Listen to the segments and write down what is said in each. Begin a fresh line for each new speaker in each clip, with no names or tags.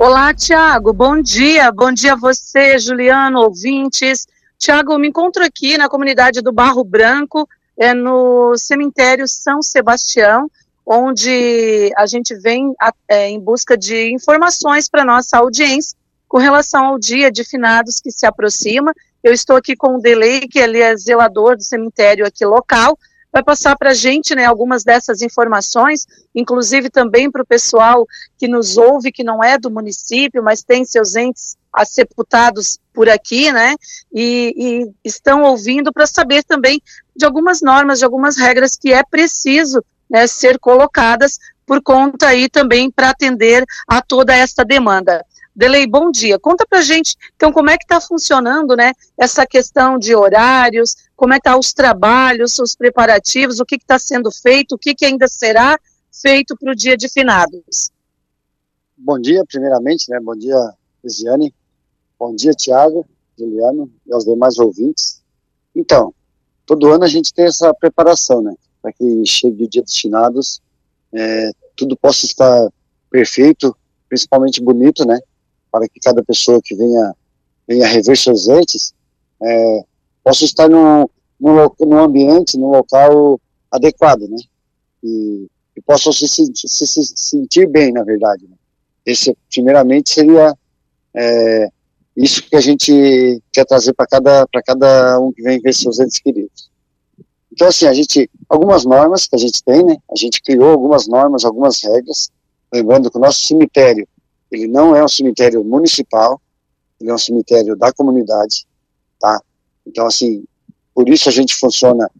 Olá, Tiago, bom dia. Bom dia a você, Juliano, ouvintes. Tiago, me encontro aqui na comunidade do Barro Branco, é, no cemitério São Sebastião, onde a gente vem é, em busca de informações para nossa audiência com relação ao dia de finados que se aproxima. Eu estou aqui com o Delei, que ele é zelador do cemitério aqui local, vai passar para a gente né, algumas dessas informações, inclusive também para o pessoal que nos ouve, que não é do município, mas tem seus entes sepultados por aqui, né? E, e estão ouvindo para saber também de algumas normas, de algumas regras que é preciso né, ser colocadas por conta aí também para atender a toda esta demanda. Delei, bom dia. Conta pra gente, então, como é que está funcionando, né, essa questão de horários, como é que tá os trabalhos, os preparativos, o que está sendo feito, o que, que ainda será feito para o dia de finados.
Bom dia, primeiramente, né, bom dia, Lisiane, bom dia, Tiago, Juliano e aos demais ouvintes. Então, todo ano a gente tem essa preparação, né, para que chegue o dia dos finados, é, tudo possa estar perfeito, principalmente bonito, né, para que cada pessoa que venha, venha rever seus entes é, possa estar num, num, num ambiente, num local adequado, né? E, e possam se, sentir, se, se sentir bem, na verdade. Né? Esse, primeiramente, seria é, isso que a gente quer trazer para cada, cada um que vem ver seus entes queridos. Então, assim, a gente, algumas normas que a gente tem, né? A gente criou algumas normas, algumas regras, lembrando que o nosso cemitério, ele não é um cemitério municipal, ele é um cemitério da comunidade, tá? Então, assim, por isso a gente funciona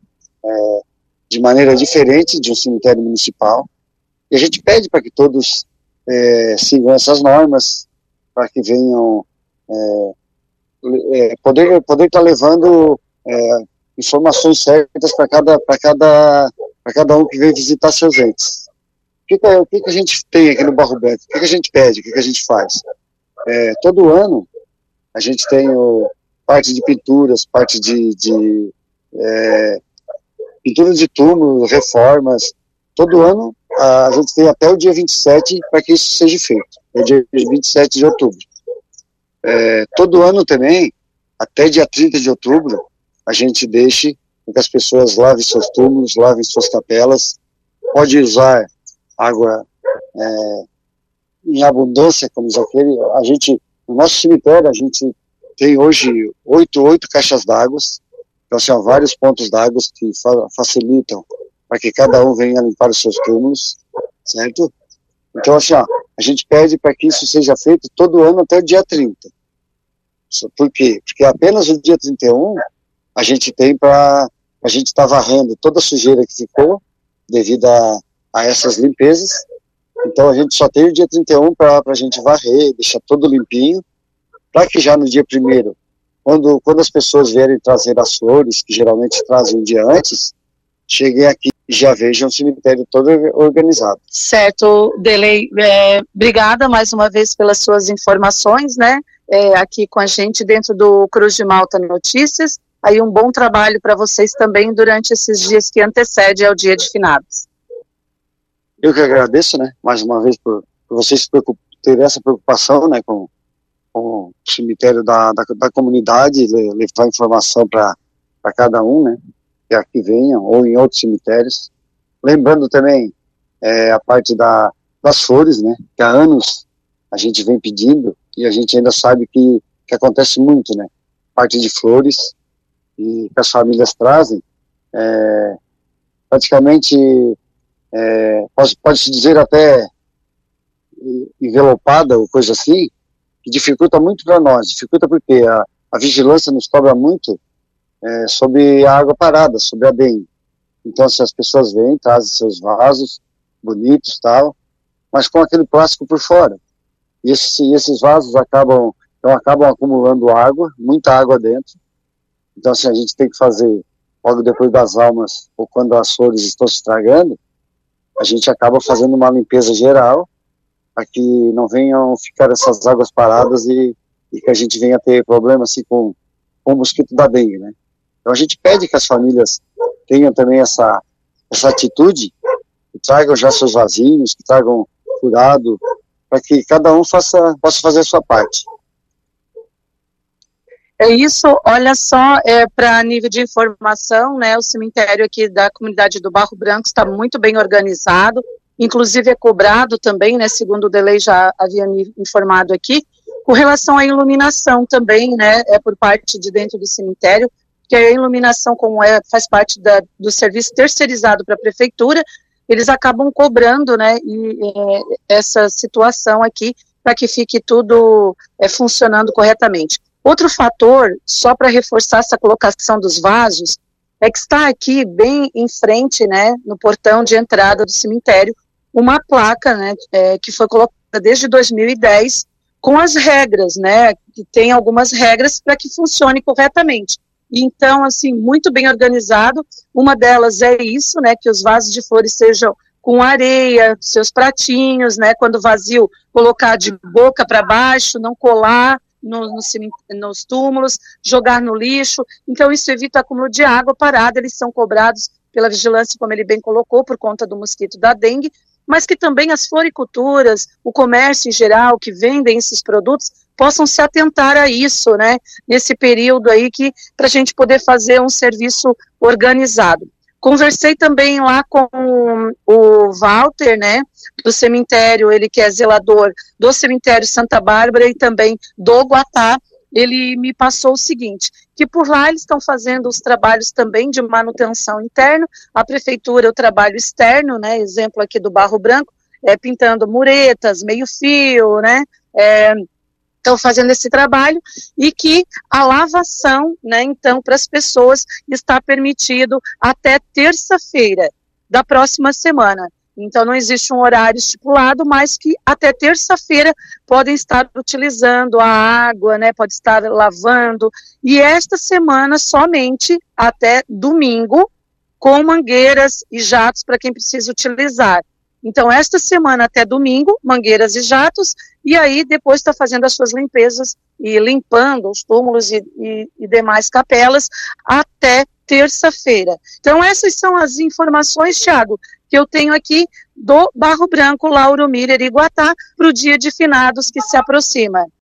é, de maneira diferente de um cemitério municipal. E a gente pede para que todos é, sigam essas normas, para que venham é, é poder poder estar tá levando é, informações certas para cada para cada para cada um que vem visitar seus entes que, que, o que, que a gente tem aqui no Barro Branco? O que, que a gente pede? O que, que a gente faz? É, todo ano a gente tem o, parte de pinturas, parte de, de é, pinturas de túmulo, reformas. Todo ano a gente tem até o dia 27 para que isso seja feito, é o dia 27 de outubro. É, todo ano também, até dia 30 de outubro, a gente deixe que as pessoas lavem seus túmulos, lavem suas capelas, pode usar água é, em abundância, como diz aquele. A gente, no nosso cemitério, a gente tem hoje oito, oito caixas d'água, então são vários pontos d'água que fa facilitam para que cada um venha limpar os seus túmulos, certo? Então, assim, ó, a gente pede para que isso seja feito todo ano até o dia 30. Por quê? Porque apenas o dia 31 a gente tem para a gente estar tá varrendo toda a sujeira que ficou devido a a essas limpezas. Então a gente só tem o dia 31 para a gente varrer, deixar tudo limpinho, para que já no dia primeiro, quando, quando as pessoas vierem trazer as flores, que geralmente trazem um dia antes, cheguem aqui e já vejam o cemitério todo organizado.
Certo, Delei, é, obrigada mais uma vez pelas suas informações, né, é, aqui com a gente dentro do Cruz de Malta Notícias, aí um bom trabalho para vocês também durante esses dias que antecedem ao dia de finados.
Eu que agradeço, né, mais uma vez por, por vocês terem essa preocupação, né, com, com o cemitério da, da, da comunidade, levar informação para cada um, né, que aqui venham, ou em outros cemitérios. Lembrando também é, a parte da, das flores, né, que há anos a gente vem pedindo e a gente ainda sabe que, que acontece muito, né, parte de flores e que as famílias trazem, é, praticamente é, pode, pode se dizer até envelopada ou coisa assim, que dificulta muito para nós. Dificulta porque a, a, vigilância nos cobra muito é, sobre a água parada, sobre a dengue. Então, se as pessoas vêm, trazem seus vasos bonitos tal, mas com aquele plástico por fora. E esse, esses vasos acabam, então, acabam acumulando água, muita água dentro. Então, assim, a gente tem que fazer, logo depois das almas, ou quando as flores estão se estragando, a gente acaba fazendo uma limpeza geral para que não venham ficar essas águas paradas e, e que a gente venha ter problema assim com, o mosquito da dengue, né? Então a gente pede que as famílias tenham também essa, essa atitude, que tragam já seus vasinhos, que tragam furado, para que cada um faça, possa fazer a sua parte.
É isso, olha só, é, para nível de informação, né, o cemitério aqui da comunidade do Barro Branco está muito bem organizado, inclusive é cobrado também, né, segundo o Delei já havia me informado aqui, com relação à iluminação também, né, é por parte de dentro do cemitério, que a iluminação, como é, faz parte da, do serviço terceirizado para a prefeitura, eles acabam cobrando, né, e, é, essa situação aqui para que fique tudo é, funcionando corretamente. Outro fator, só para reforçar essa colocação dos vasos, é que está aqui bem em frente, né, no portão de entrada do cemitério, uma placa, né, é, que foi colocada desde 2010 com as regras, né, que tem algumas regras para que funcione corretamente. Então, assim, muito bem organizado. Uma delas é isso, né, que os vasos de flores sejam com areia, seus pratinhos, né, quando vazio, colocar de boca para baixo, não colar no, no, nos túmulos, jogar no lixo. Então, isso evita acúmulo de água parada. Eles são cobrados pela vigilância, como ele bem colocou, por conta do mosquito da dengue, mas que também as floriculturas, o comércio em geral, que vendem esses produtos, possam se atentar a isso, né, nesse período aí que para a gente poder fazer um serviço organizado. Conversei também lá com o Walter, né, do cemitério, ele que é zelador do cemitério Santa Bárbara e também do Guatá, ele me passou o seguinte, que por lá eles estão fazendo os trabalhos também de manutenção interna, a prefeitura o trabalho externo, né, exemplo aqui do Barro Branco, é, pintando muretas, meio fio, né, é, estão fazendo esse trabalho e que a lavação, né, então, para as pessoas está permitido até terça-feira da próxima semana. Então, não existe um horário estipulado, mas que até terça-feira podem estar utilizando a água, né, pode estar lavando. E esta semana, somente até domingo, com mangueiras e jatos para quem precisa utilizar. Então, esta semana até domingo, mangueiras e jatos, e aí depois está fazendo as suas limpezas e limpando os túmulos e, e, e demais capelas até terça-feira. Então, essas são as informações, Tiago, que eu tenho aqui do Barro Branco, Lauro Miller e Guatá, para o dia de finados que se aproxima.